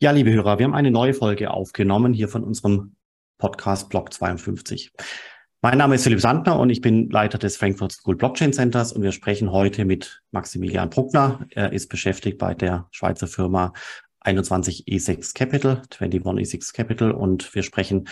Ja, liebe Hörer, wir haben eine neue Folge aufgenommen hier von unserem Podcast Block 52. Mein Name ist Philipp Sandner und ich bin Leiter des Frankfurt School Blockchain Centers und wir sprechen heute mit Maximilian Bruckner. Er ist beschäftigt bei der Schweizer Firma 21 E6 Capital, 21 E6 Capital und wir sprechen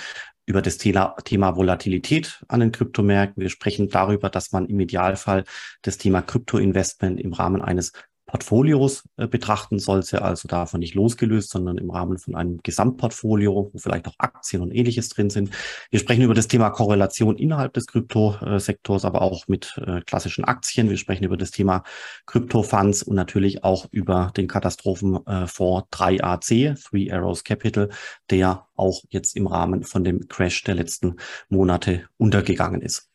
über das Thema, Thema Volatilität an den Kryptomärkten. Wir sprechen darüber, dass man im Idealfall das Thema Kryptoinvestment im Rahmen eines Portfolios äh, betrachten sollte, also davon nicht losgelöst, sondern im Rahmen von einem Gesamtportfolio, wo vielleicht auch Aktien und ähnliches drin sind. Wir sprechen über das Thema Korrelation innerhalb des Kryptosektors, aber auch mit äh, klassischen Aktien. Wir sprechen über das Thema Kryptofunds und natürlich auch über den Katastrophenfonds 3AC, Three Arrows Capital, der auch jetzt im Rahmen von dem Crash der letzten Monate untergegangen ist.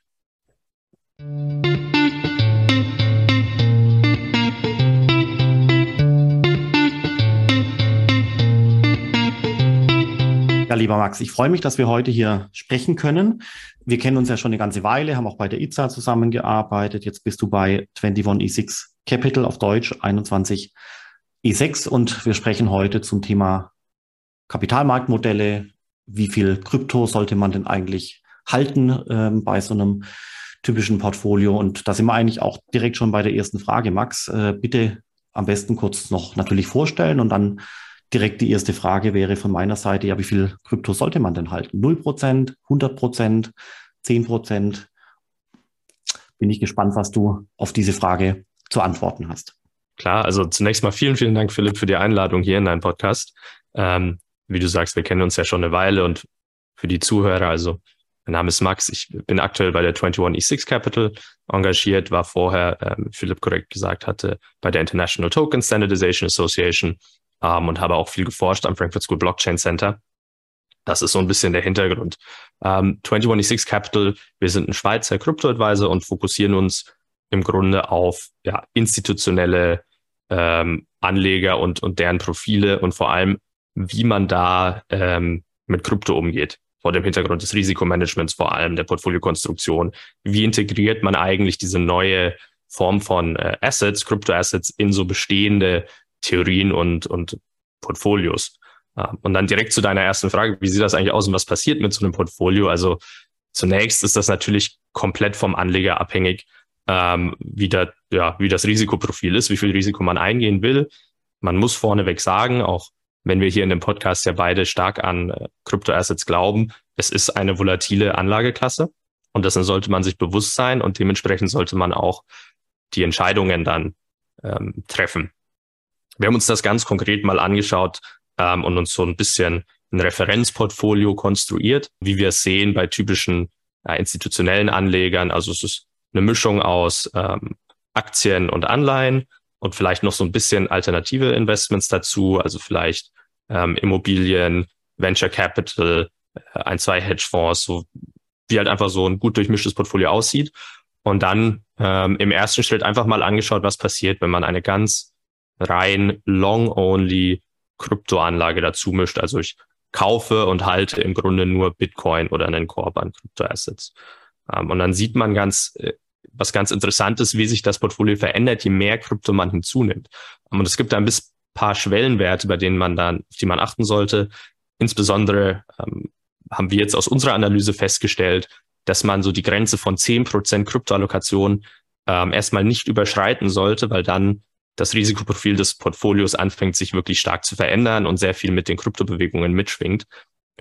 Lieber Max, ich freue mich, dass wir heute hier sprechen können. Wir kennen uns ja schon eine ganze Weile, haben auch bei der IZA zusammengearbeitet. Jetzt bist du bei 21E6 Capital auf Deutsch 21 E6 und wir sprechen heute zum Thema Kapitalmarktmodelle. Wie viel Krypto sollte man denn eigentlich halten ähm, bei so einem typischen Portfolio? Und da sind wir eigentlich auch direkt schon bei der ersten Frage. Max, äh, bitte am besten kurz noch natürlich vorstellen und dann direkt die erste Frage wäre von meiner Seite, ja, wie viel Krypto sollte man denn halten? 0%, 100%, 10%? Bin ich gespannt, was du auf diese Frage zu antworten hast. Klar, also zunächst mal vielen, vielen Dank, Philipp, für die Einladung hier in deinen Podcast. Ähm, wie du sagst, wir kennen uns ja schon eine Weile und für die Zuhörer, also mein Name ist Max, ich bin aktuell bei der 21E6 Capital engagiert, war vorher, ähm, Philipp korrekt gesagt hatte, bei der International Token Standardization Association ähm, und habe auch viel geforscht am Frankfurt School Blockchain Center. Das ist so ein bisschen der Hintergrund. Ähm, 21 Capital, wir sind ein Schweizer Krypto-Advisor und fokussieren uns im Grunde auf ja, institutionelle ähm, Anleger und, und deren Profile und vor allem, wie man da ähm, mit Krypto umgeht. Vor dem Hintergrund des Risikomanagements, vor allem der Portfoliokonstruktion. Wie integriert man eigentlich diese neue Form von äh, Assets, Kryptoassets in so bestehende Theorien und, und Portfolios. Und dann direkt zu deiner ersten Frage, wie sieht das eigentlich aus und was passiert mit so einem Portfolio? Also zunächst ist das natürlich komplett vom Anleger abhängig, ähm, wie, da, ja, wie das Risikoprofil ist, wie viel Risiko man eingehen will. Man muss vorneweg sagen, auch wenn wir hier in dem Podcast ja beide stark an äh, Kryptoassets glauben, es ist eine volatile Anlageklasse und dessen sollte man sich bewusst sein und dementsprechend sollte man auch die Entscheidungen dann ähm, treffen. Wir haben uns das ganz konkret mal angeschaut ähm, und uns so ein bisschen ein Referenzportfolio konstruiert, wie wir es sehen bei typischen äh, institutionellen Anlegern. Also es ist eine Mischung aus ähm, Aktien und Anleihen und vielleicht noch so ein bisschen alternative Investments dazu, also vielleicht ähm, Immobilien, Venture Capital, äh, ein, zwei Hedgefonds, so wie halt einfach so ein gut durchmischtes Portfolio aussieht. Und dann ähm, im ersten Schritt einfach mal angeschaut, was passiert, wenn man eine ganz rein long-only Kryptoanlage dazu mischt. Also ich kaufe und halte im Grunde nur Bitcoin oder einen Korb an Kryptoassets. Ähm, und dann sieht man ganz, äh, was ganz Interessantes, wie sich das Portfolio verändert, je mehr Krypto man hinzunimmt. Und es gibt ein bis paar Schwellenwerte, bei denen man dann, auf die man achten sollte. Insbesondere ähm, haben wir jetzt aus unserer Analyse festgestellt, dass man so die Grenze von zehn Prozent Kryptoallokation ähm, erstmal nicht überschreiten sollte, weil dann das Risikoprofil des Portfolios anfängt, sich wirklich stark zu verändern und sehr viel mit den Kryptobewegungen mitschwingt.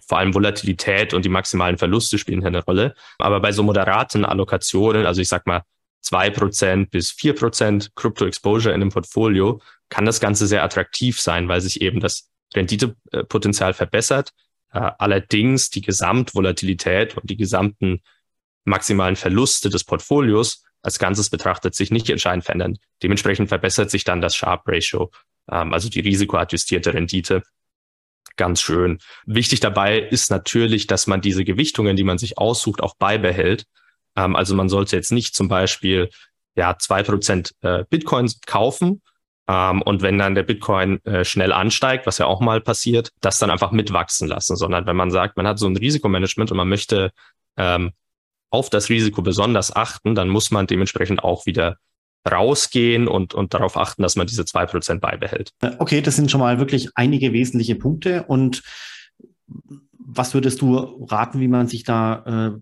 Vor allem Volatilität und die maximalen Verluste spielen hier eine Rolle. Aber bei so moderaten Allokationen, also ich sag mal zwei Prozent bis vier Prozent Krypto-Exposure in einem Portfolio, kann das Ganze sehr attraktiv sein, weil sich eben das Renditepotenzial verbessert. Äh, allerdings die Gesamtvolatilität und die gesamten maximalen Verluste des Portfolios als Ganzes betrachtet sich nicht entscheidend verändern. Dementsprechend verbessert sich dann das Sharp Ratio, ähm, also die risikoadjustierte Rendite. Ganz schön. Wichtig dabei ist natürlich, dass man diese Gewichtungen, die man sich aussucht, auch beibehält. Ähm, also man sollte jetzt nicht zum Beispiel ja zwei Prozent äh, Bitcoins kaufen ähm, und wenn dann der Bitcoin äh, schnell ansteigt, was ja auch mal passiert, das dann einfach mitwachsen lassen, sondern wenn man sagt, man hat so ein Risikomanagement und man möchte ähm, auf das Risiko besonders achten, dann muss man dementsprechend auch wieder rausgehen und, und darauf achten, dass man diese zwei Prozent beibehält. Okay, das sind schon mal wirklich einige wesentliche Punkte. Und was würdest du raten, wie man sich da äh,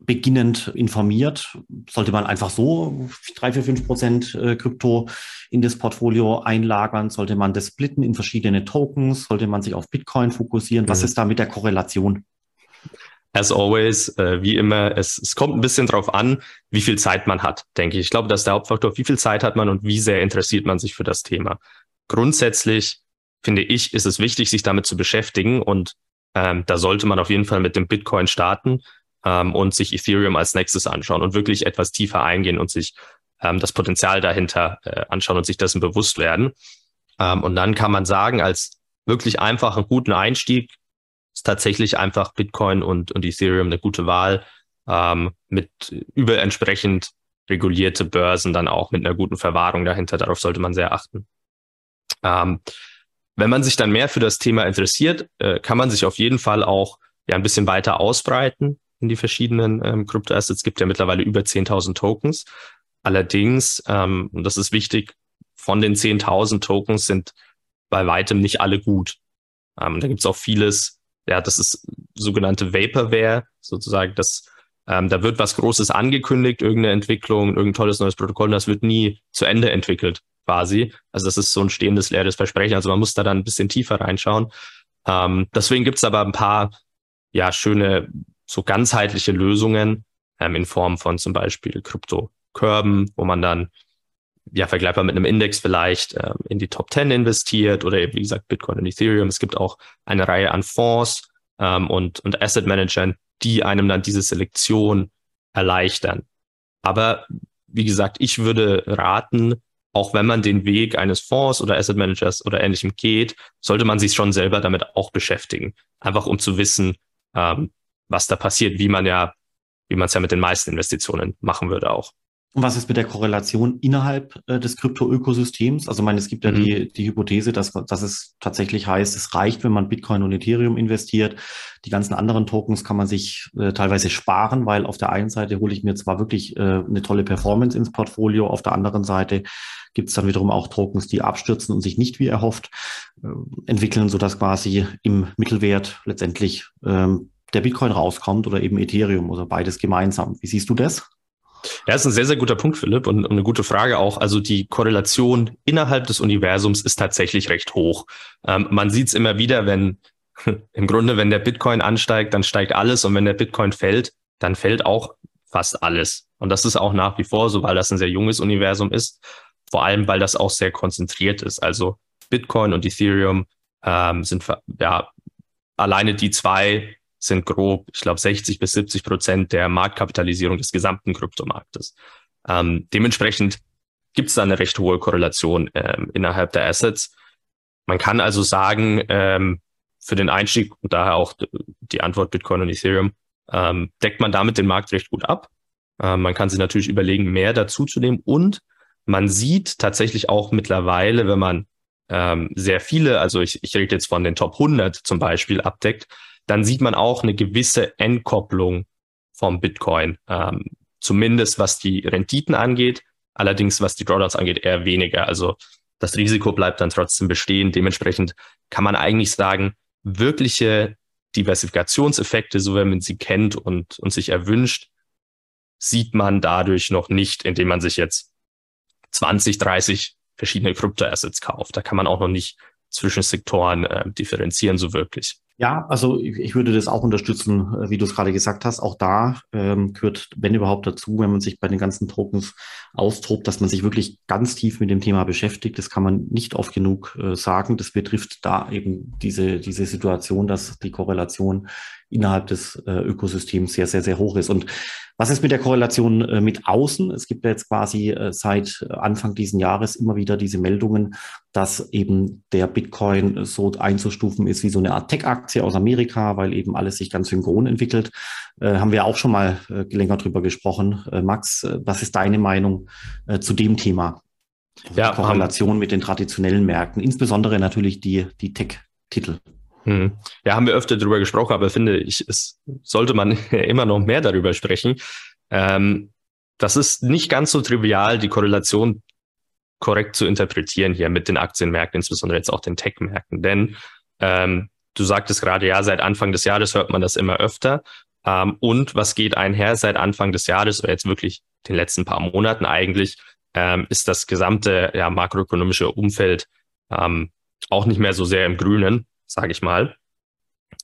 beginnend informiert? Sollte man einfach so drei, vier, fünf Prozent äh, Krypto in das Portfolio einlagern? Sollte man das splitten in verschiedene Tokens? Sollte man sich auf Bitcoin fokussieren? Was mhm. ist da mit der Korrelation? As always, äh, wie immer, es, es kommt ein bisschen drauf an, wie viel Zeit man hat, denke ich. Ich glaube, das ist der Hauptfaktor. Wie viel Zeit hat man und wie sehr interessiert man sich für das Thema? Grundsätzlich finde ich, ist es wichtig, sich damit zu beschäftigen und ähm, da sollte man auf jeden Fall mit dem Bitcoin starten ähm, und sich Ethereum als nächstes anschauen und wirklich etwas tiefer eingehen und sich ähm, das Potenzial dahinter äh, anschauen und sich dessen bewusst werden. Ähm, und dann kann man sagen, als wirklich einfachen, guten Einstieg ist tatsächlich einfach Bitcoin und, und Ethereum eine gute Wahl ähm, mit über entsprechend regulierte Börsen dann auch mit einer guten Verwahrung dahinter. Darauf sollte man sehr achten. Ähm, wenn man sich dann mehr für das Thema interessiert, äh, kann man sich auf jeden Fall auch ja ein bisschen weiter ausbreiten in die verschiedenen ähm, Kryptoassets. Es gibt ja mittlerweile über 10.000 Tokens. Allerdings, ähm, und das ist wichtig, von den 10.000 Tokens sind bei weitem nicht alle gut. Ähm, da gibt es auch vieles, ja, das ist sogenannte Vaporware, sozusagen, das, ähm, da wird was Großes angekündigt, irgendeine Entwicklung, irgendein tolles neues Protokoll, und das wird nie zu Ende entwickelt, quasi. Also das ist so ein stehendes leeres Versprechen. Also man muss da dann ein bisschen tiefer reinschauen. Ähm, deswegen gibt es aber ein paar ja, schöne so ganzheitliche Lösungen ähm, in Form von zum Beispiel Krypto-Körben, wo man dann ja vergleichbar mit einem Index vielleicht ähm, in die Top 10 investiert oder eben, wie gesagt, Bitcoin und Ethereum. Es gibt auch eine Reihe an Fonds ähm, und, und Asset Managern, die einem dann diese Selektion erleichtern. Aber wie gesagt, ich würde raten, auch wenn man den Weg eines Fonds oder Asset Managers oder ähnlichem geht, sollte man sich schon selber damit auch beschäftigen. Einfach um zu wissen, ähm, was da passiert, wie man ja, wie man es ja mit den meisten Investitionen machen würde auch. Und was ist mit der Korrelation innerhalb äh, des Krypto-Ökosystems? Also, ich meine, es gibt ja mhm. die, die Hypothese, dass, dass es tatsächlich heißt, es reicht, wenn man Bitcoin und Ethereum investiert. Die ganzen anderen Tokens kann man sich äh, teilweise sparen, weil auf der einen Seite hole ich mir zwar wirklich äh, eine tolle Performance ins Portfolio, auf der anderen Seite gibt es dann wiederum auch Tokens, die abstürzen und sich nicht wie erhofft äh, entwickeln, sodass quasi im Mittelwert letztendlich ähm, der Bitcoin rauskommt oder eben Ethereum oder beides gemeinsam. Wie siehst du das? Das ist ein sehr, sehr guter Punkt, Philipp, und, und eine gute Frage auch. Also die Korrelation innerhalb des Universums ist tatsächlich recht hoch. Ähm, man sieht es immer wieder, wenn im Grunde, wenn der Bitcoin ansteigt, dann steigt alles und wenn der Bitcoin fällt, dann fällt auch fast alles. Und das ist auch nach wie vor so, weil das ein sehr junges Universum ist. Vor allem, weil das auch sehr konzentriert ist. Also Bitcoin und Ethereum ähm, sind ja alleine die zwei sind grob, ich glaube, 60 bis 70 Prozent der Marktkapitalisierung des gesamten Kryptomarktes. Ähm, dementsprechend gibt es da eine recht hohe Korrelation ähm, innerhalb der Assets. Man kann also sagen, ähm, für den Einstieg und daher auch die Antwort Bitcoin und Ethereum, ähm, deckt man damit den Markt recht gut ab. Ähm, man kann sich natürlich überlegen, mehr dazu zu nehmen und man sieht tatsächlich auch mittlerweile, wenn man ähm, sehr viele, also ich, ich rede jetzt von den Top 100 zum Beispiel, abdeckt, dann sieht man auch eine gewisse Entkopplung vom Bitcoin, ähm, zumindest was die Renditen angeht. Allerdings, was die Drawdowns angeht, eher weniger. Also das Risiko bleibt dann trotzdem bestehen. Dementsprechend kann man eigentlich sagen, wirkliche Diversifikationseffekte, so wenn man sie kennt und, und sich erwünscht, sieht man dadurch noch nicht, indem man sich jetzt 20, 30 verschiedene Kryptoassets kauft. Da kann man auch noch nicht zwischen Sektoren äh, differenzieren, so wirklich. Ja, also ich würde das auch unterstützen, wie du es gerade gesagt hast. Auch da ähm, gehört, wenn überhaupt, dazu, wenn man sich bei den ganzen Tokens austobt, dass man sich wirklich ganz tief mit dem Thema beschäftigt. Das kann man nicht oft genug äh, sagen. Das betrifft da eben diese, diese Situation, dass die Korrelation innerhalb des äh, Ökosystems sehr, sehr, sehr hoch ist. Und was ist mit der Korrelation äh, mit außen? Es gibt ja jetzt quasi äh, seit Anfang diesen Jahres immer wieder diese Meldungen, dass eben der Bitcoin so einzustufen ist wie so eine Art Tech-Aktie aus Amerika, weil eben alles sich ganz synchron entwickelt. Äh, haben wir auch schon mal äh, länger drüber gesprochen. Äh, Max, was ist deine Meinung zu dem Thema? Also ja, Korrelation mit den traditionellen Märkten, insbesondere natürlich die, die Tech-Titel. Hm. Ja, haben wir öfter darüber gesprochen, aber finde ich, es sollte man immer noch mehr darüber sprechen. Ähm, das ist nicht ganz so trivial, die Korrelation korrekt zu interpretieren hier mit den Aktienmärkten, insbesondere jetzt auch den Tech-Märkten. Denn ähm, du sagtest gerade, ja, seit Anfang des Jahres hört man das immer öfter. Ähm, und was geht einher seit Anfang des Jahres oder jetzt wirklich den letzten paar Monaten eigentlich, ähm, ist das gesamte ja, makroökonomische Umfeld ähm, auch nicht mehr so sehr im Grünen, sage ich mal.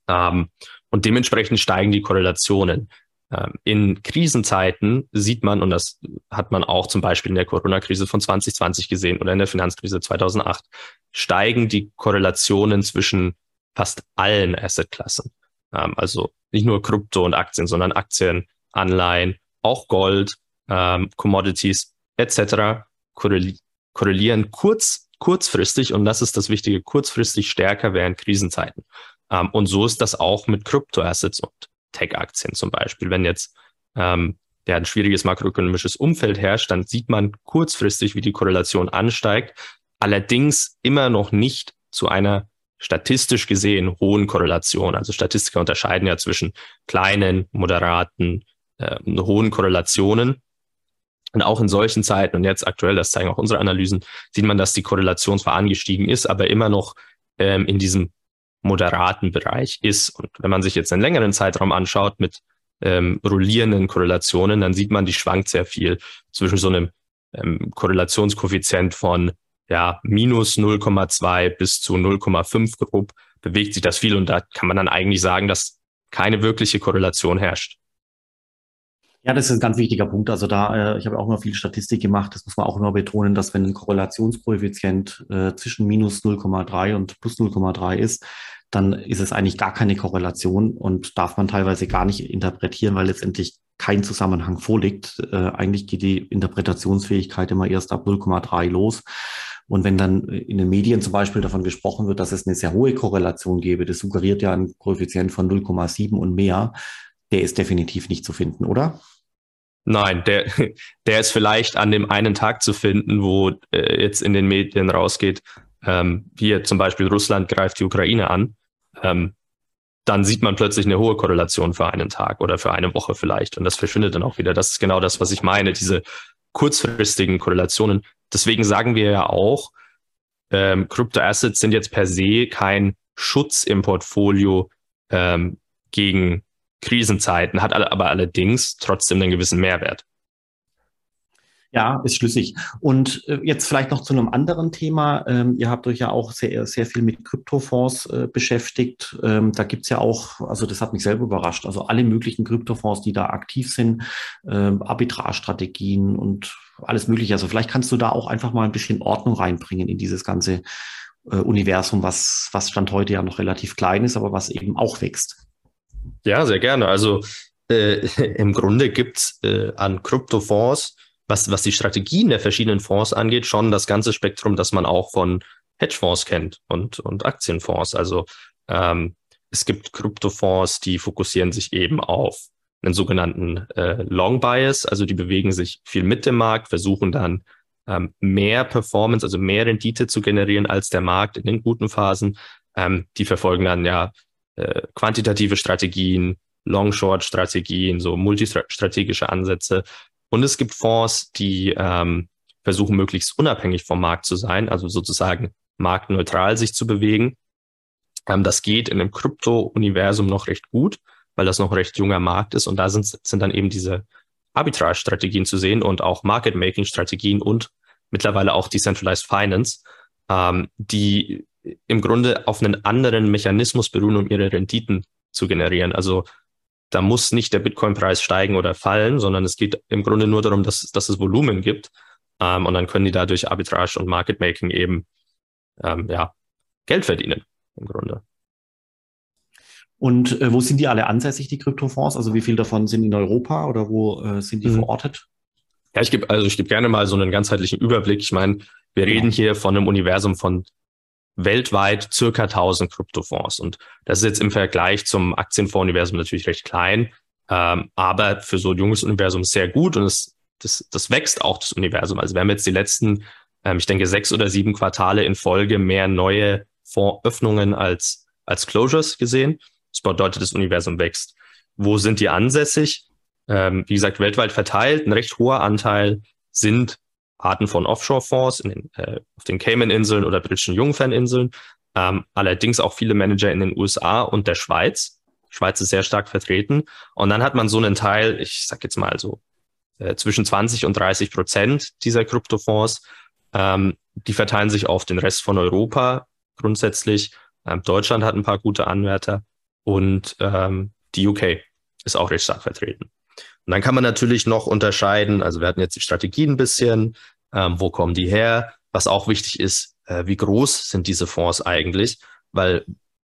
Ähm, und dementsprechend steigen die Korrelationen. Ähm, in Krisenzeiten sieht man, und das hat man auch zum Beispiel in der Corona-Krise von 2020 gesehen oder in der Finanzkrise 2008, steigen die Korrelationen zwischen fast allen Assetklassen. Ähm, also nicht nur Krypto und Aktien, sondern Aktien, Anleihen, auch Gold, ähm, Commodities etc. korrelieren kurz, kurzfristig, und das ist das Wichtige, kurzfristig stärker während Krisenzeiten. und so ist das auch mit Kryptoassets und Tech-Aktien zum Beispiel. Wenn jetzt ähm, ja, ein schwieriges makroökonomisches Umfeld herrscht, dann sieht man kurzfristig, wie die Korrelation ansteigt, allerdings immer noch nicht zu einer statistisch gesehen hohen Korrelation. Also Statistiker unterscheiden ja zwischen kleinen, moderaten, äh, hohen Korrelationen. Und auch in solchen Zeiten, und jetzt aktuell, das zeigen auch unsere Analysen, sieht man, dass die Korrelation zwar angestiegen ist, aber immer noch ähm, in diesem moderaten Bereich ist. Und wenn man sich jetzt einen längeren Zeitraum anschaut mit ähm, rollierenden Korrelationen, dann sieht man, die schwankt sehr viel zwischen so einem ähm, Korrelationskoeffizient von ja, minus 0,2 bis zu 0,5 grob bewegt sich das viel und da kann man dann eigentlich sagen, dass keine wirkliche Korrelation herrscht. Ja, das ist ein ganz wichtiger Punkt. Also da, äh, ich habe auch immer viel Statistik gemacht. Das muss man auch immer betonen, dass wenn ein Korrelationskoeffizient äh, zwischen minus 0,3 und plus 0,3 ist, dann ist es eigentlich gar keine Korrelation und darf man teilweise gar nicht interpretieren, weil letztendlich kein Zusammenhang vorliegt. Äh, eigentlich geht die Interpretationsfähigkeit immer erst ab 0,3 los. Und wenn dann in den Medien zum Beispiel davon gesprochen wird, dass es eine sehr hohe Korrelation gäbe, das suggeriert ja ein Koeffizient von 0,7 und mehr, der ist definitiv nicht zu finden, oder? Nein, der, der ist vielleicht an dem einen Tag zu finden, wo äh, jetzt in den Medien rausgeht, ähm, hier zum Beispiel Russland greift die Ukraine an ähm, dann sieht man plötzlich eine hohe Korrelation für einen Tag oder für eine Woche vielleicht. Und das verschwindet dann auch wieder. Das ist genau das, was ich meine, diese kurzfristigen Korrelationen. Deswegen sagen wir ja auch, ähm, Kryptoassets sind jetzt per se kein Schutz im Portfolio ähm, gegen Krisenzeiten, hat aber allerdings trotzdem einen gewissen Mehrwert. Ja, ist schlüssig. Und äh, jetzt vielleicht noch zu einem anderen Thema. Ähm, ihr habt euch ja auch sehr, sehr viel mit Kryptofonds äh, beschäftigt. Ähm, da gibt's ja auch, also das hat mich selber überrascht, also alle möglichen Kryptofonds, die da aktiv sind, ähm, Arbitrage-Strategien und alles Mögliche. Also vielleicht kannst du da auch einfach mal ein bisschen Ordnung reinbringen in dieses ganze äh, Universum, was, was Stand heute ja noch relativ klein ist, aber was eben auch wächst. Ja, sehr gerne. Also äh, im Grunde gibt's äh, an Kryptofonds was, was die Strategien der verschiedenen Fonds angeht, schon das ganze Spektrum, das man auch von Hedgefonds kennt und, und Aktienfonds. Also ähm, es gibt Kryptofonds, die fokussieren sich eben auf einen sogenannten äh, Long Bias, also die bewegen sich viel mit dem Markt, versuchen dann ähm, mehr Performance, also mehr Rendite zu generieren als der Markt in den guten Phasen. Ähm, die verfolgen dann ja äh, quantitative Strategien, Long-Short-Strategien, so multistrategische Ansätze und es gibt Fonds, die ähm, versuchen, möglichst unabhängig vom Markt zu sein, also sozusagen marktneutral sich zu bewegen. Ähm, das geht in dem Krypto-Universum noch recht gut, weil das noch recht junger Markt ist. Und da sind, sind dann eben diese Arbitrage-Strategien zu sehen und auch Market-Making-Strategien und mittlerweile auch Decentralized Finance, ähm, die im Grunde auf einen anderen Mechanismus beruhen, um ihre Renditen zu generieren. Also da muss nicht der Bitcoin-Preis steigen oder fallen, sondern es geht im Grunde nur darum, dass, dass es Volumen gibt. Ähm, und dann können die dadurch Arbitrage und Market Making eben ähm, ja, Geld verdienen im Grunde. Und äh, wo sind die alle ansässig, die Kryptofonds? Also wie viel davon sind in Europa oder wo äh, sind die mhm. verortet? Ja, ich gebe also ich gebe gerne mal so einen ganzheitlichen Überblick. Ich meine, wir reden hier von einem Universum von weltweit circa 1000 Kryptofonds. Und das ist jetzt im Vergleich zum Aktienfonds-Universum natürlich recht klein, ähm, aber für so ein junges Universum sehr gut und es, das, das wächst auch, das Universum. Also wir haben jetzt die letzten, ähm, ich denke, sechs oder sieben Quartale in Folge mehr neue Fondsöffnungen als, als Closures gesehen. Das bedeutet, das Universum wächst. Wo sind die ansässig? ähm, wie gesagt, weltweit verteilt. Ein recht hoher Anteil sind Arten von Offshore-Fonds in äh, auf den Cayman-Inseln oder britischen Jungferninseln. Ähm, allerdings auch viele Manager in den USA und der Schweiz. Schweiz ist sehr stark vertreten. Und dann hat man so einen Teil, ich sag jetzt mal so, äh, zwischen 20 und 30 Prozent dieser Kryptofonds. Ähm, die verteilen sich auf den Rest von Europa grundsätzlich. Ähm, Deutschland hat ein paar gute Anwärter und ähm, die UK ist auch recht stark vertreten. Und dann kann man natürlich noch unterscheiden, also wir hatten jetzt die Strategien ein bisschen, ähm, wo kommen die her? Was auch wichtig ist, äh, wie groß sind diese Fonds eigentlich? Weil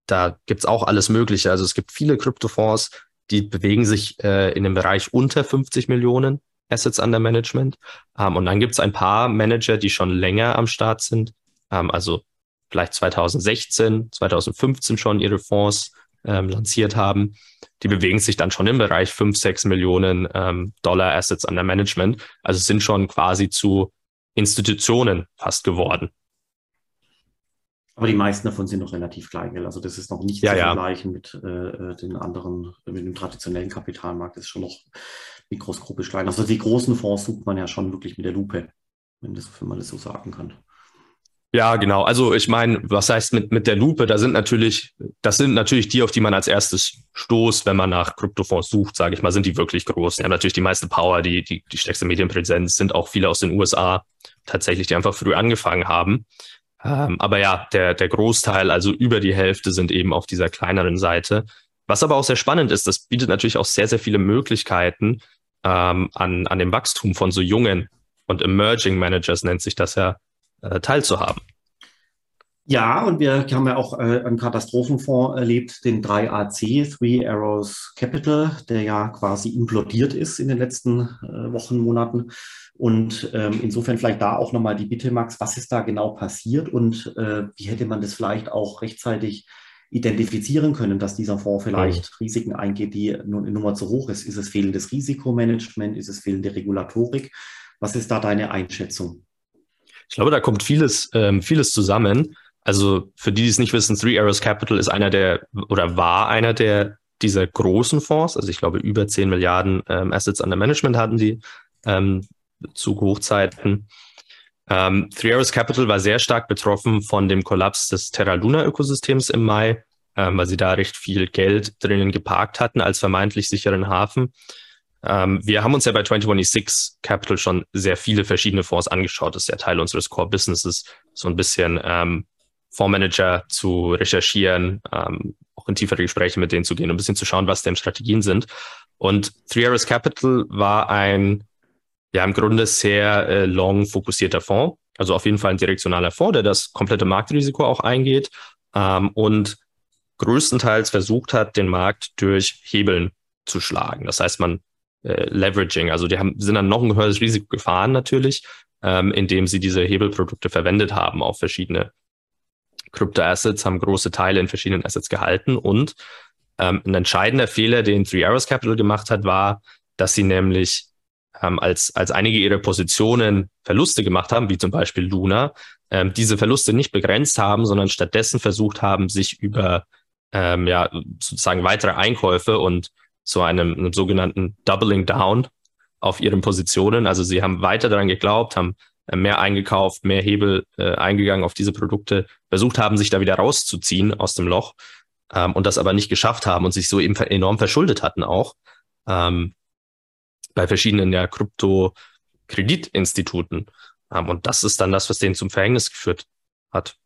da gibt's auch alles Mögliche. Also es gibt viele Kryptofonds, die bewegen sich äh, in dem Bereich unter 50 Millionen Assets under Management. Ähm, und dann gibt's ein paar Manager, die schon länger am Start sind. Ähm, also vielleicht 2016, 2015 schon ihre Fonds ähm, lanciert haben, die bewegen sich dann schon im Bereich 5, 6 Millionen ähm, Dollar Assets under Management. Also sind schon quasi zu Institutionen fast geworden. Aber die meisten davon sind noch relativ klein, Also das ist noch nicht ja, zu ja. vergleichen mit äh, den anderen, mit dem traditionellen Kapitalmarkt. Das ist schon noch mikroskopisch klein. Also die großen Fonds sucht man ja schon wirklich mit der Lupe, wenn, das, wenn man das so sagen kann. Ja, genau. Also ich meine, was heißt mit, mit der Lupe? Da sind natürlich, das sind natürlich die, auf die man als erstes stoßt, wenn man nach Kryptofonds sucht, sage ich mal, sind die wirklich groß. Die haben natürlich die meiste Power, die, die, die stärkste Medienpräsenz, sind auch viele aus den USA tatsächlich, die einfach früh angefangen haben. Ähm, aber ja, der, der Großteil, also über die Hälfte, sind eben auf dieser kleineren Seite. Was aber auch sehr spannend ist, das bietet natürlich auch sehr, sehr viele Möglichkeiten ähm, an, an dem Wachstum von so jungen und Emerging Managers nennt sich das ja, äh, teilzuhaben. Ja, und wir haben ja auch äh, einen Katastrophenfonds erlebt, den 3AC, Three Arrows Capital, der ja quasi implodiert ist in den letzten äh, Wochen, Monaten. Und ähm, insofern vielleicht da auch nochmal die Bitte, Max, was ist da genau passiert und äh, wie hätte man das vielleicht auch rechtzeitig identifizieren können, dass dieser Fonds vielleicht mhm. Risiken eingeht, die nun Nummer zu hoch ist? Ist es fehlendes Risikomanagement? Ist es fehlende Regulatorik? Was ist da deine Einschätzung? Ich glaube, da kommt vieles, ähm, vieles zusammen. Also für die, die es nicht wissen, Three Arrows Capital ist einer der oder war einer der dieser großen Fonds. Also ich glaube, über 10 Milliarden ähm, Assets under Management hatten die ähm, zu Hochzeiten. Ähm, Three Arrows Capital war sehr stark betroffen von dem Kollaps des Terra Luna Ökosystems im Mai, ähm, weil sie da recht viel Geld drinnen geparkt hatten als vermeintlich sicheren Hafen. Ähm, wir haben uns ja bei 2126 Capital schon sehr viele verschiedene Fonds angeschaut. Das ist ja Teil unseres Core Businesses, so ein bisschen ähm, Fondsmanager zu recherchieren, ähm, auch in tiefere Gespräche mit denen zu gehen, ein bisschen zu schauen, was deren Strategien sind. Und Three Arrows Capital war ein, ja, im Grunde sehr äh, long fokussierter Fonds. Also auf jeden Fall ein direktionaler Fonds, der das komplette Marktrisiko auch eingeht ähm, und größtenteils versucht hat, den Markt durch Hebeln zu schlagen. Das heißt, man äh, Leveraging. Also die haben, sind dann noch ein höheres Risiko gefahren natürlich, ähm, indem sie diese Hebelprodukte verwendet haben auf verschiedene Kryptoassets, haben große Teile in verschiedenen Assets gehalten und ähm, ein entscheidender Fehler, den Three Arrows Capital gemacht hat, war, dass sie nämlich ähm, als, als einige ihrer Positionen Verluste gemacht haben, wie zum Beispiel Luna, ähm, diese Verluste nicht begrenzt haben, sondern stattdessen versucht haben, sich über ähm, ja, sozusagen weitere Einkäufe und so einem, einem sogenannten Doubling Down auf ihren Positionen. Also sie haben weiter daran geglaubt, haben äh, mehr eingekauft, mehr Hebel äh, eingegangen auf diese Produkte, versucht haben, sich da wieder rauszuziehen aus dem Loch ähm, und das aber nicht geschafft haben und sich so eben enorm verschuldet hatten auch ähm, bei verschiedenen ja Krypto-Kreditinstituten. Ähm, und das ist dann das, was denen zum Verhängnis geführt hat.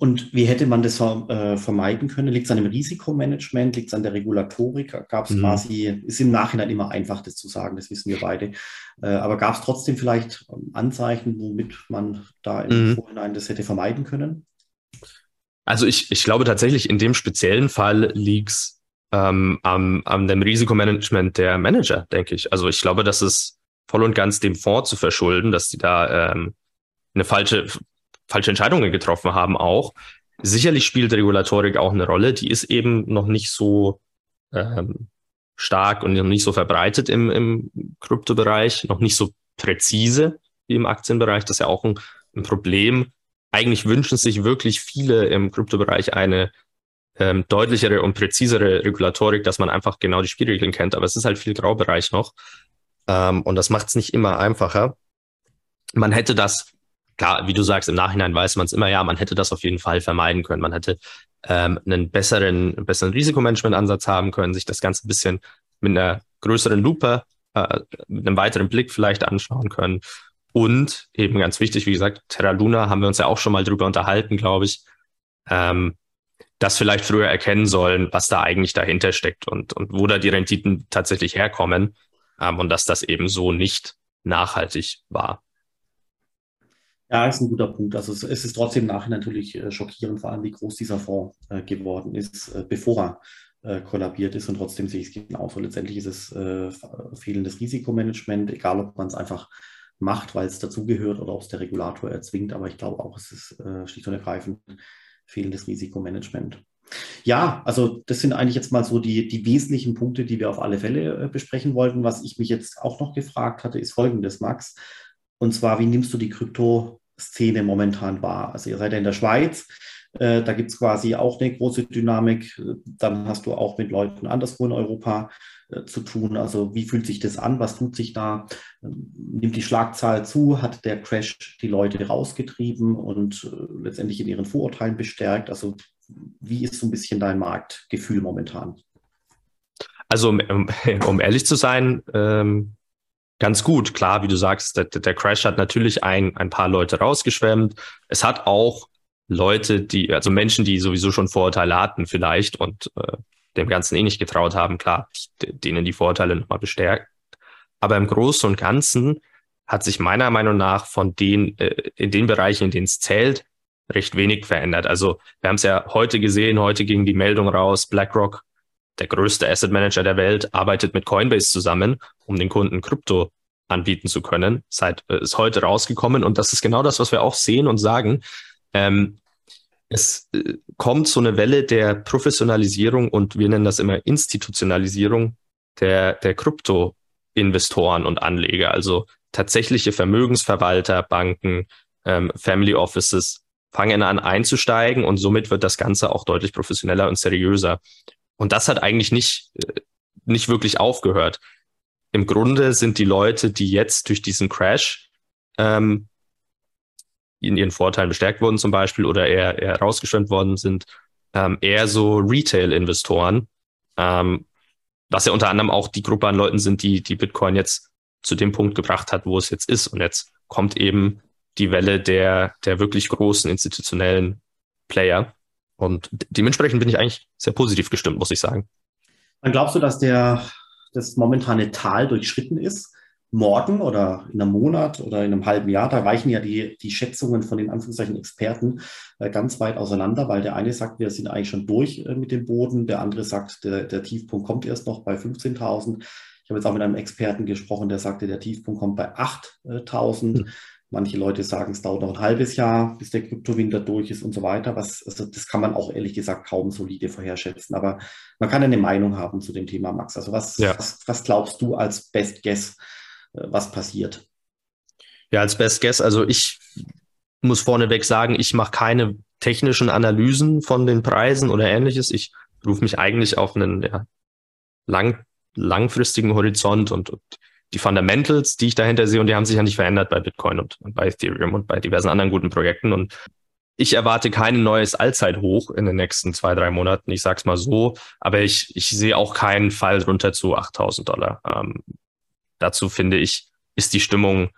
Und wie hätte man das äh, vermeiden können? Liegt es an dem Risikomanagement? Liegt es an der Regulatorik? Gab es mhm. quasi, ist im Nachhinein immer einfach, das zu sagen, das wissen wir beide. Äh, aber gab es trotzdem vielleicht ähm, Anzeichen, womit man da im mhm. Vorhinein das hätte vermeiden können? Also ich, ich glaube tatsächlich, in dem speziellen Fall liegt es ähm, am, am dem Risikomanagement der Manager, denke ich. Also ich glaube, das ist voll und ganz dem Fonds zu verschulden, dass die da ähm, eine falsche falsche Entscheidungen getroffen haben auch. Sicherlich spielt Regulatorik auch eine Rolle. Die ist eben noch nicht so ähm, stark und noch nicht so verbreitet im, im Kryptobereich, noch nicht so präzise wie im Aktienbereich. Das ist ja auch ein, ein Problem. Eigentlich wünschen sich wirklich viele im Kryptobereich eine ähm, deutlichere und präzisere Regulatorik, dass man einfach genau die Spielregeln kennt. Aber es ist halt viel Graubereich noch. Ähm, und das macht es nicht immer einfacher. Man hätte das, klar, wie du sagst, im Nachhinein weiß man es immer, ja, man hätte das auf jeden Fall vermeiden können. Man hätte ähm, einen besseren, besseren Risikomanagement-Ansatz haben können, sich das Ganze ein bisschen mit einer größeren Lupe, äh, mit einem weiteren Blick vielleicht anschauen können. Und eben ganz wichtig, wie gesagt, Terra Luna haben wir uns ja auch schon mal drüber unterhalten, glaube ich, ähm, das vielleicht früher erkennen sollen, was da eigentlich dahinter steckt und, und wo da die Renditen tatsächlich herkommen ähm, und dass das eben so nicht nachhaltig war. Ja, ist ein guter Punkt. Also es, ist trotzdem nachher natürlich äh, schockierend, vor allem wie groß dieser Fonds äh, geworden ist, äh, bevor er kollabiert ist. Und trotzdem sehe ich es genauso. Letztendlich ist es fehlendes Risikomanagement, egal ob man es einfach macht, weil es dazugehört oder ob es der Regulator erzwingt. Aber ich glaube auch, es ist schlicht und ergreifend fehlendes Risikomanagement. Ja, also das sind eigentlich jetzt mal so die, die wesentlichen Punkte, die wir auf alle Fälle besprechen wollten. Was ich mich jetzt auch noch gefragt hatte, ist folgendes, Max. Und zwar, wie nimmst du die Krypto-Szene momentan wahr? Also ihr seid ja in der Schweiz, äh, da gibt es quasi auch eine große Dynamik. Dann hast du auch mit Leuten anderswo in Europa äh, zu tun. Also wie fühlt sich das an? Was tut sich da? Ähm, nimmt die Schlagzahl zu? Hat der Crash die Leute rausgetrieben und äh, letztendlich in ihren Vorurteilen bestärkt? Also wie ist so ein bisschen dein Marktgefühl momentan? Also um, um ehrlich zu sein, ähm, ganz gut. Klar, wie du sagst, der, der Crash hat natürlich ein, ein paar Leute rausgeschwemmt. Es hat auch Leute, die, also Menschen, die sowieso schon Vorurteile hatten vielleicht und äh, dem Ganzen eh nicht getraut haben, klar, denen die Vorurteile nochmal bestärkt. Aber im Großen und Ganzen hat sich meiner Meinung nach von den, äh, in den Bereichen, in denen es zählt, recht wenig verändert. Also wir haben es ja heute gesehen, heute ging die Meldung raus, BlackRock, der größte Asset Manager der Welt, arbeitet mit Coinbase zusammen, um den Kunden Krypto anbieten zu können. Seit äh, ist heute rausgekommen und das ist genau das, was wir auch sehen und sagen. Ähm, es äh, kommt so eine Welle der Professionalisierung und wir nennen das immer Institutionalisierung der, der Krypto-Investoren und Anleger, also tatsächliche Vermögensverwalter, Banken, ähm, Family Offices fangen an einzusteigen und somit wird das Ganze auch deutlich professioneller und seriöser. Und das hat eigentlich nicht, äh, nicht wirklich aufgehört. Im Grunde sind die Leute, die jetzt durch diesen Crash ähm, in ihren Vorteilen bestärkt wurden zum Beispiel oder eher, eher rausgeschwemmt worden sind, ähm, eher so Retail-Investoren, ähm, was ja unter anderem auch die Gruppe an Leuten sind, die die Bitcoin jetzt zu dem Punkt gebracht hat, wo es jetzt ist. Und jetzt kommt eben die Welle der, der wirklich großen institutionellen Player. Und dementsprechend bin ich eigentlich sehr positiv gestimmt, muss ich sagen. Dann glaubst du, dass der, das momentane Tal durchschritten ist? morgen oder in einem Monat oder in einem halben Jahr, da weichen ja die, die Schätzungen von den Anführungszeichen Experten äh, ganz weit auseinander, weil der eine sagt, wir sind eigentlich schon durch äh, mit dem Boden, der andere sagt, der, der Tiefpunkt kommt erst noch bei 15.000. Ich habe jetzt auch mit einem Experten gesprochen, der sagte, der Tiefpunkt kommt bei 8.000. Mhm. Manche Leute sagen, es dauert noch ein halbes Jahr, bis der Kryptowinter durch ist und so weiter. Was, also das kann man auch ehrlich gesagt kaum solide vorherschätzen. Aber man kann eine Meinung haben zu dem Thema, Max. Also was, ja. was, was glaubst du als Best Guess? Äh, was passiert. Ja, als Best Guess, also ich muss vorneweg sagen, ich mache keine technischen Analysen von den Preisen oder ähnliches. Ich rufe mich eigentlich auf einen ja, lang, langfristigen Horizont und, und, die Fundamentals, die ich dahinter sehe, und die haben sich ja nicht verändert bei Bitcoin und, und bei Ethereum und bei diversen anderen guten Projekten. Und ich erwarte kein neues Allzeithoch in den nächsten zwei, drei Monaten. Ich sag's mal so. Aber ich, ich sehe auch keinen Fall runter zu 8000 Dollar. Ähm, dazu finde ich, ist die Stimmung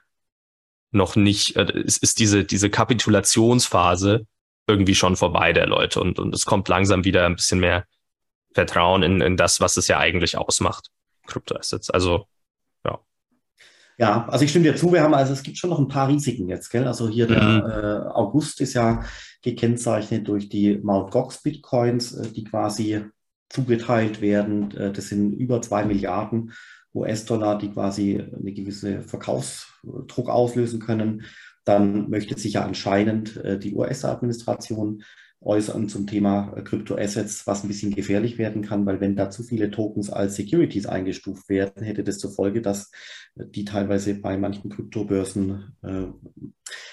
noch nicht, äh, ist, ist diese, diese Kapitulationsphase irgendwie schon vorbei der Leute und, und es kommt langsam wieder ein bisschen mehr Vertrauen in, in das, was es ja eigentlich ausmacht, Kryptoassets. Also. Ja, also ich stimme dir zu, wir haben, also es gibt schon noch ein paar Risiken jetzt, gell? Also hier der mhm. äh, August ist ja gekennzeichnet durch die Mt. Gox Bitcoins, äh, die quasi zugeteilt werden. Äh, das sind über zwei Milliarden US-Dollar, die quasi eine gewisse Verkaufsdruck auslösen können. Dann möchte sich ja anscheinend äh, die US-Administration äußern zum Thema äh, Kryptoassets, was ein bisschen gefährlich werden kann, weil wenn da zu viele Tokens als Securities eingestuft werden, hätte das zur Folge, dass äh, die teilweise bei manchen Kryptobörsen äh,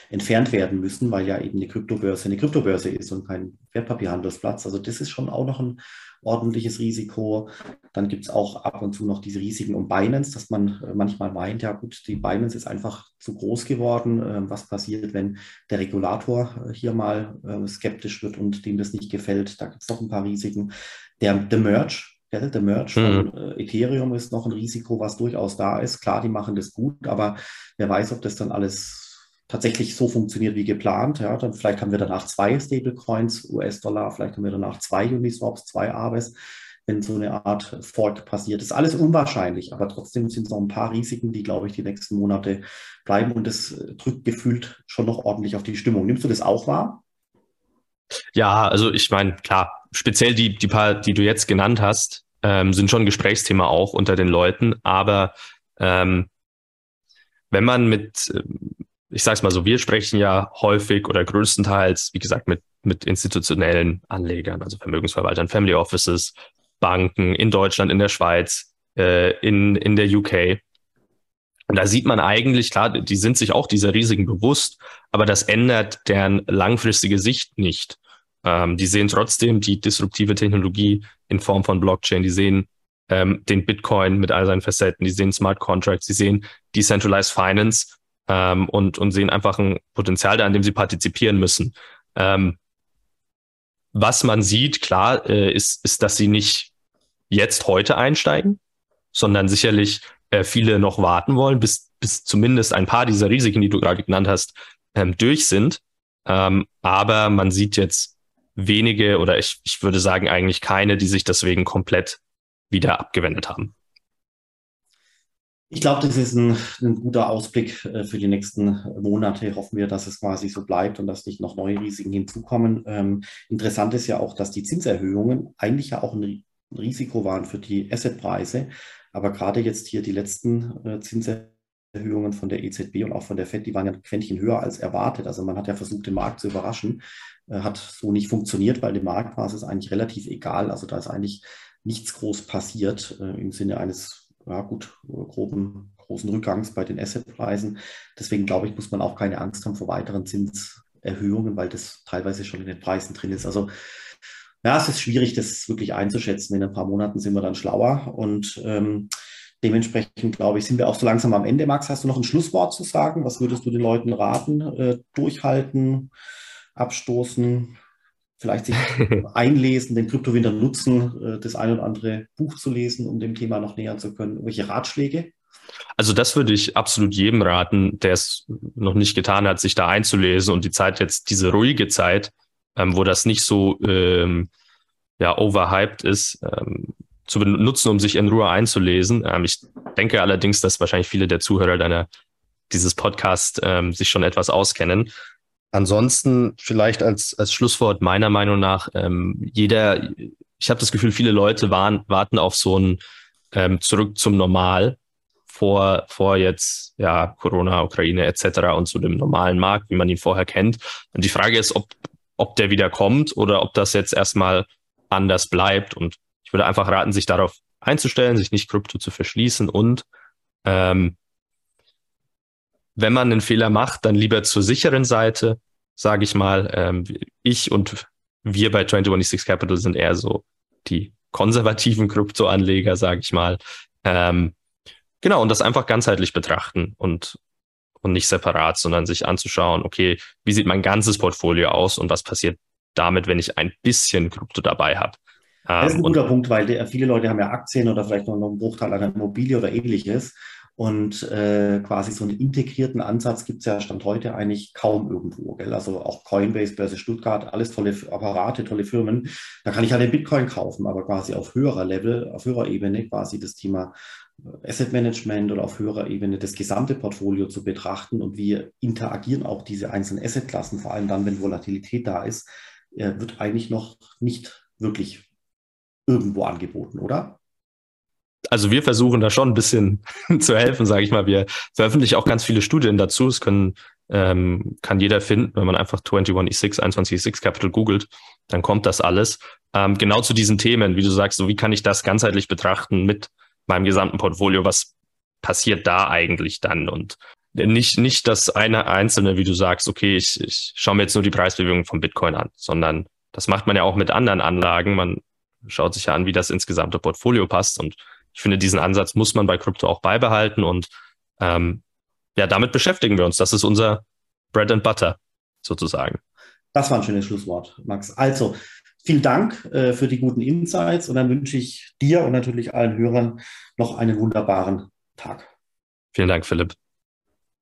entfernt werden müssen, weil ja eben eine Kryptobörse eine Kryptobörse ist und kein Wertpapierhandelsplatz. Also das ist schon auch noch ein ordentliches Risiko. Dann gibt es auch ab und zu noch diese Risiken um Binance, dass man äh, manchmal meint, ja gut, die Binance ist einfach zu groß geworden. Ähm, was passiert, wenn der Regulator äh, hier mal äh, skeptisch wird und dem das nicht gefällt? Da gibt es noch ein paar Risiken. Der, der Merge, der, der Merge mhm. von Ethereum ist noch ein Risiko, was durchaus da ist. Klar, die machen das gut, aber wer weiß, ob das dann alles tatsächlich so funktioniert wie geplant. Ja, dann vielleicht haben wir danach zwei Stablecoins, US-Dollar, vielleicht haben wir danach zwei Uniswaps, zwei Aves, wenn so eine Art Fork passiert. Das ist alles unwahrscheinlich, aber trotzdem sind es noch ein paar Risiken, die, glaube ich, die nächsten Monate bleiben und das drückt gefühlt schon noch ordentlich auf die Stimmung. Nimmst du das auch wahr? Ja, also ich meine, klar, speziell die, die paar, die du jetzt genannt hast, ähm, sind schon Gesprächsthema auch unter den Leuten, aber ähm, wenn man mit, ich sage es mal so, wir sprechen ja häufig oder größtenteils, wie gesagt, mit, mit institutionellen Anlegern, also Vermögensverwaltern, Family Offices, Banken in Deutschland, in der Schweiz, äh, in, in der UK. Und da sieht man eigentlich, klar, die sind sich auch dieser Risiken bewusst, aber das ändert deren langfristige Sicht nicht. Ähm, die sehen trotzdem die disruptive Technologie in Form von Blockchain, die sehen ähm, den Bitcoin mit all seinen Facetten, die sehen Smart Contracts, die sehen Decentralized Finance ähm, und, und sehen einfach ein Potenzial da, an dem sie partizipieren müssen. Ähm, was man sieht, klar, äh, ist, ist, dass sie nicht jetzt heute einsteigen, sondern sicherlich äh, viele noch warten wollen, bis, bis zumindest ein paar dieser Risiken, die du gerade genannt hast, ähm, durch sind. Ähm, aber man sieht jetzt wenige oder ich, ich würde sagen eigentlich keine, die sich deswegen komplett wieder abgewendet haben. Ich glaube, das ist ein, ein, guter Ausblick äh, für die nächsten Monate. Hoffen wir, dass es quasi so bleibt und dass nicht noch neue Risiken hinzukommen. Ähm, interessant ist ja auch, dass die Zinserhöhungen eigentlich ja auch ein Risiko waren für die Assetpreise. Aber gerade jetzt hier die letzten äh, Zinserhöhungen von der EZB und auch von der FED, die waren ja ein Quäntchen höher als erwartet. Also man hat ja versucht, den Markt zu überraschen. Äh, hat so nicht funktioniert, weil dem Markt war es eigentlich relativ egal. Also da ist eigentlich nichts groß passiert äh, im Sinne eines ja gut, groben, großen Rückgangs bei den Assetpreisen. Deswegen glaube ich, muss man auch keine Angst haben vor weiteren Zinserhöhungen, weil das teilweise schon in den Preisen drin ist. Also ja, es ist schwierig, das wirklich einzuschätzen. In ein paar Monaten sind wir dann schlauer und ähm, dementsprechend, glaube ich, sind wir auch so langsam am Ende. Max, hast du noch ein Schlusswort zu sagen? Was würdest du den Leuten raten? Äh, durchhalten, abstoßen, vielleicht sich einlesen, den Kryptowinter nutzen, äh, das ein oder andere Buch zu lesen, um dem Thema noch näher zu können. Welche Ratschläge? Also das würde ich absolut jedem raten, der es noch nicht getan hat, sich da einzulesen und die Zeit jetzt, diese ruhige Zeit, ähm, wo das nicht so ähm, ja, overhyped ist, ähm, zu benutzen, um sich in Ruhe einzulesen. Ähm, ich denke allerdings, dass wahrscheinlich viele der Zuhörer deiner dieses Podcast ähm, sich schon etwas auskennen. Ansonsten vielleicht als, als Schlusswort meiner Meinung nach, ähm, jeder, ich habe das Gefühl, viele Leute waren, warten auf so ein ähm, Zurück zum Normal vor, vor jetzt ja Corona, Ukraine etc. und zu dem normalen Markt, wie man ihn vorher kennt. Und die Frage ist, ob, ob der wieder kommt oder ob das jetzt erstmal anders bleibt. Und ich würde einfach raten, sich darauf einzustellen, sich nicht Krypto zu verschließen und ähm, wenn man einen Fehler macht, dann lieber zur sicheren Seite, sage ich mal. Ähm, ich und wir bei 2026 Capital sind eher so die konservativen Kryptoanleger, sage ich mal. Ähm, genau, und das einfach ganzheitlich betrachten und, und nicht separat, sondern sich anzuschauen, okay, wie sieht mein ganzes Portfolio aus und was passiert damit, wenn ich ein bisschen Krypto dabei habe. Das ist ein ähm, guter Punkt, weil viele Leute haben ja Aktien oder vielleicht noch einen Bruchteil einer Immobilie oder ähnliches. Und äh, quasi so einen integrierten Ansatz gibt es ja Stand heute eigentlich kaum irgendwo. Gell? Also auch Coinbase, Börse Stuttgart, alles tolle Apparate, tolle Firmen. Da kann ich halt den Bitcoin kaufen, aber quasi auf höherer Level, auf höherer Ebene quasi das Thema äh, Asset Management oder auf höherer Ebene das gesamte Portfolio zu betrachten und wie interagieren auch diese einzelnen Assetklassen, vor allem dann, wenn Volatilität da ist, äh, wird eigentlich noch nicht wirklich irgendwo angeboten, oder? Also wir versuchen da schon ein bisschen zu helfen, sage ich mal. Wir veröffentlichen auch ganz viele Studien dazu. Es können, ähm, kann jeder finden, wenn man einfach 21E6, 21E6 Capital googelt, dann kommt das alles. Ähm, genau zu diesen Themen, wie du sagst, so wie kann ich das ganzheitlich betrachten mit meinem gesamten Portfolio? Was passiert da eigentlich dann? Und nicht, nicht das eine einzelne, wie du sagst, okay, ich, ich schaue mir jetzt nur die Preisbewegung von Bitcoin an, sondern das macht man ja auch mit anderen Anlagen. Man schaut sich ja an, wie das insgesamte Portfolio passt. Und ich finde, diesen Ansatz muss man bei Krypto auch beibehalten. Und ähm, ja, damit beschäftigen wir uns. Das ist unser Bread and Butter sozusagen. Das war ein schönes Schlusswort, Max. Also, vielen Dank äh, für die guten Insights und dann wünsche ich dir und natürlich allen Hörern noch einen wunderbaren Tag. Vielen Dank, Philipp.